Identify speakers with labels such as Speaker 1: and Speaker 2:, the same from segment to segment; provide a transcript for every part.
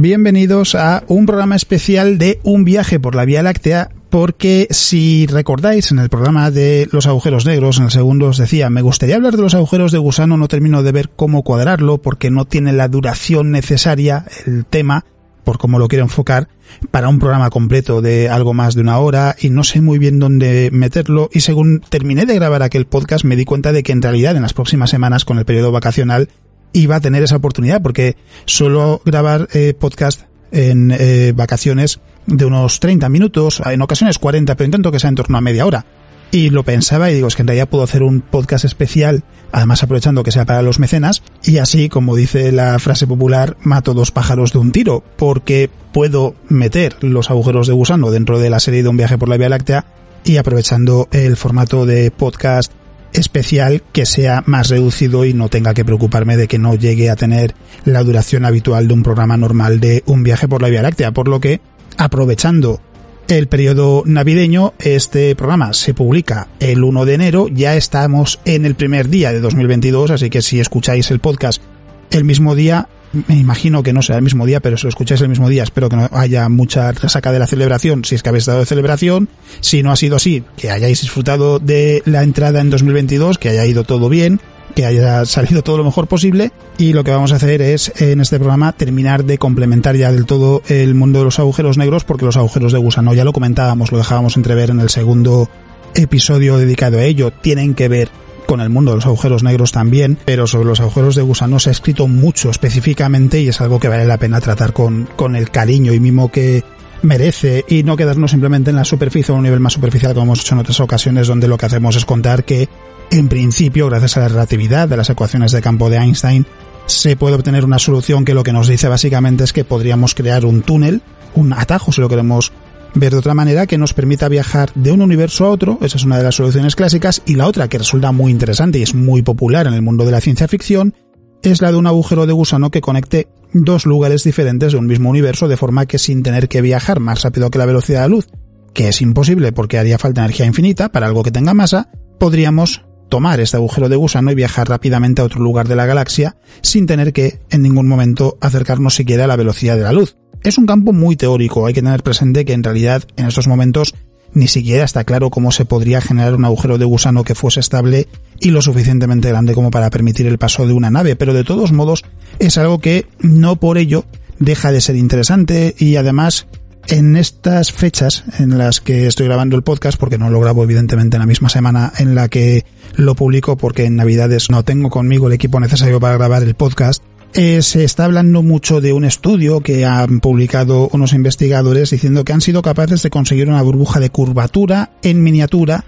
Speaker 1: bienvenidos a un programa especial de Un viaje por la Vía Láctea porque si recordáis en el programa de los agujeros negros, en el segundo os decía, me gustaría hablar de los agujeros de gusano, no termino de ver cómo cuadrarlo porque no tiene la duración necesaria el tema, por cómo lo quiero enfocar, para un programa completo de algo más de una hora y no sé muy bien dónde meterlo y según terminé de grabar aquel podcast me di cuenta de que en realidad en las próximas semanas con el periodo vacacional iba a tener esa oportunidad porque suelo grabar eh, podcast en eh, vacaciones de unos 30 minutos, en ocasiones 40, pero intento que sea en torno a media hora. Y lo pensaba y digo, es que en realidad puedo hacer un podcast especial, además aprovechando que sea para los mecenas, y así, como dice la frase popular, mato dos pájaros de un tiro, porque puedo meter los agujeros de gusano dentro de la serie de un viaje por la Vía Láctea y aprovechando el formato de podcast especial que sea más reducido y no tenga que preocuparme de que no llegue a tener la duración habitual de un programa normal de un viaje por la Vía Láctea, por lo que aprovechando el periodo navideño, este programa se publica el 1 de enero, ya estamos en el primer día de 2022, así que si escucháis el podcast el mismo día, me imagino que no será el mismo día, pero si lo escucháis el mismo día, espero que no haya mucha resaca de la celebración, si es que habéis dado de celebración, si no ha sido así, que hayáis disfrutado de la entrada en 2022, que haya ido todo bien, que haya salido todo lo mejor posible y lo que vamos a hacer es en este programa terminar de complementar ya del todo el mundo de los agujeros negros porque los agujeros de gusano ya lo comentábamos, lo dejábamos entrever en el segundo episodio dedicado a ello, tienen que ver con el mundo de los agujeros negros también, pero sobre los agujeros de gusano se ha escrito mucho específicamente y es algo que vale la pena tratar con, con el cariño y mimo que merece y no quedarnos simplemente en la superficie o a un nivel más superficial como hemos hecho en otras ocasiones donde lo que hacemos es contar que en principio, gracias a la relatividad de las ecuaciones de campo de Einstein, se puede obtener una solución que lo que nos dice básicamente es que podríamos crear un túnel, un atajo si lo queremos ver de otra manera, que nos permita viajar de un universo a otro, esa es una de las soluciones clásicas, y la otra que resulta muy interesante y es muy popular en el mundo de la ciencia ficción, es la de un agujero de gusano que conecte dos lugares diferentes de un mismo universo de forma que sin tener que viajar más rápido que la velocidad de la luz, que es imposible porque haría falta energía infinita para algo que tenga masa, podríamos tomar este agujero de gusano y viajar rápidamente a otro lugar de la galaxia sin tener que en ningún momento acercarnos siquiera a la velocidad de la luz. Es un campo muy teórico, hay que tener presente que en realidad en estos momentos ni siquiera está claro cómo se podría generar un agujero de gusano que fuese estable y lo suficientemente grande como para permitir el paso de una nave, pero de todos modos es algo que no por ello deja de ser interesante y además en estas fechas en las que estoy grabando el podcast, porque no lo grabo evidentemente en la misma semana en la que lo publico, porque en Navidades no tengo conmigo el equipo necesario para grabar el podcast, eh, se está hablando mucho de un estudio que han publicado unos investigadores diciendo que han sido capaces de conseguir una burbuja de curvatura en miniatura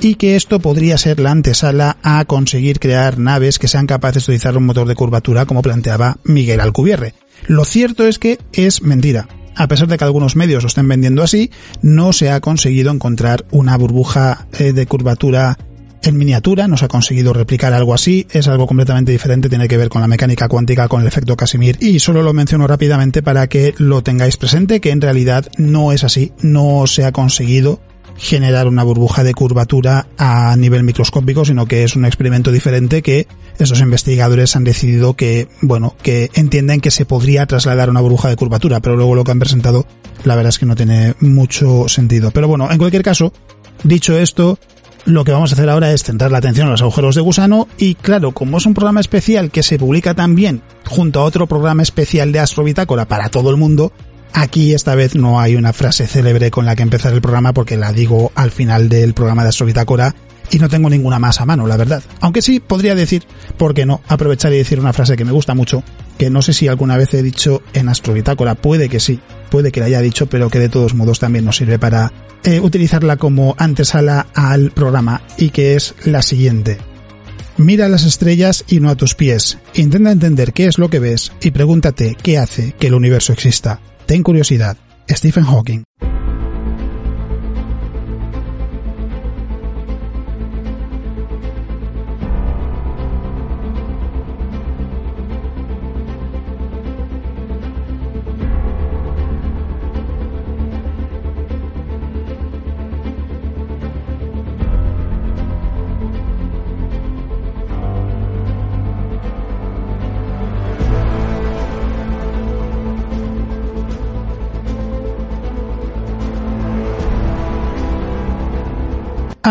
Speaker 1: y que esto podría ser la antesala a conseguir crear naves que sean capaces de utilizar un motor de curvatura como planteaba Miguel Alcubierre. Lo cierto es que es mentira a pesar de que algunos medios lo estén vendiendo así, no se ha conseguido encontrar una burbuja eh, de curvatura en miniatura, no se ha conseguido replicar algo así, es algo completamente diferente, tiene que ver con la mecánica cuántica, con el efecto Casimir, y solo lo menciono rápidamente para que lo tengáis presente, que en realidad no es así, no se ha conseguido generar una burbuja de curvatura a nivel microscópico, sino que es un experimento diferente que estos investigadores han decidido que, bueno, que entienden que se podría trasladar una burbuja de curvatura, pero luego lo que han presentado, la verdad es que no tiene mucho sentido. Pero bueno, en cualquier caso, dicho esto, lo que vamos a hacer ahora es centrar la atención a los agujeros de gusano y claro, como es un programa especial que se publica también junto a otro programa especial de Astrobitácora para todo el mundo, Aquí esta vez no hay una frase célebre con la que empezar el programa porque la digo al final del programa de Astrobitácora y no tengo ninguna más a mano, la verdad. Aunque sí podría decir, ¿por qué no? Aprovechar y decir una frase que me gusta mucho, que no sé si alguna vez he dicho en Astrobitácora, puede que sí, puede que la haya dicho, pero que de todos modos también nos sirve para eh, utilizarla como antesala al programa y que es la siguiente. Mira las estrellas y no a tus pies. Intenta entender qué es lo que ves y pregúntate qué hace que el universo exista. Ten curiosidad. Stephen Hawking.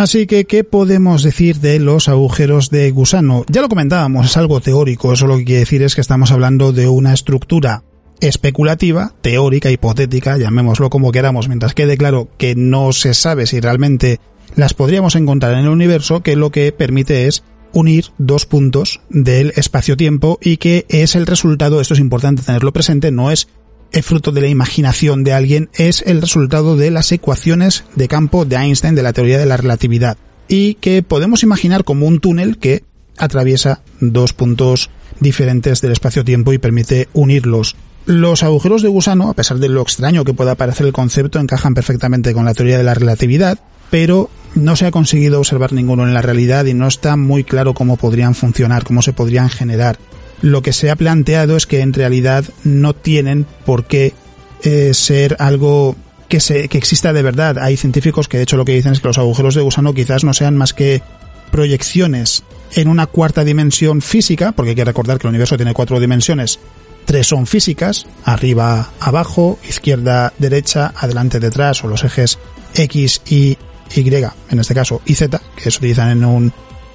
Speaker 1: Así que, ¿qué podemos decir de los agujeros de gusano? Ya lo comentábamos, es algo teórico, eso lo que quiere decir es que estamos hablando de una estructura especulativa, teórica, hipotética, llamémoslo como queramos, mientras quede claro que no se sabe si realmente las podríamos encontrar en el universo, que lo que permite es unir dos puntos del espacio-tiempo y que es el resultado, esto es importante tenerlo presente, no es el fruto de la imaginación de alguien, es el resultado de las ecuaciones de campo de Einstein de la teoría de la relatividad y que podemos imaginar como un túnel que atraviesa dos puntos diferentes del espacio-tiempo y permite unirlos. Los agujeros de gusano, a pesar de lo extraño que pueda parecer el concepto, encajan perfectamente con la teoría de la relatividad, pero no se ha conseguido observar ninguno en la realidad y no está muy claro cómo podrían funcionar, cómo se podrían generar lo que se ha planteado es que en realidad no tienen por qué eh, ser algo que, se, que exista de verdad. Hay científicos que de hecho lo que dicen es que los agujeros de gusano quizás no sean más que proyecciones en una cuarta dimensión física, porque hay que recordar que el universo tiene cuatro dimensiones. Tres son físicas, arriba, abajo, izquierda, derecha, adelante, detrás, o los ejes X y Y, en este caso, y Z, que se utilizan en un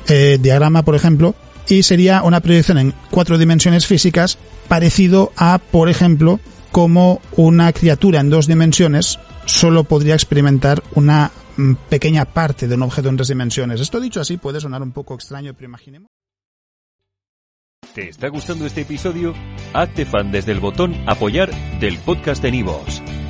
Speaker 1: eh, diagrama, por ejemplo, y sería una proyección en cuatro dimensiones físicas parecido a, por ejemplo, como una criatura en dos dimensiones solo podría experimentar una mm, pequeña parte de un objeto en tres dimensiones. Esto dicho así puede sonar un poco extraño, pero imaginemos.
Speaker 2: ¿Te está gustando este episodio? Hazte fan desde el botón apoyar del podcast de Nivos.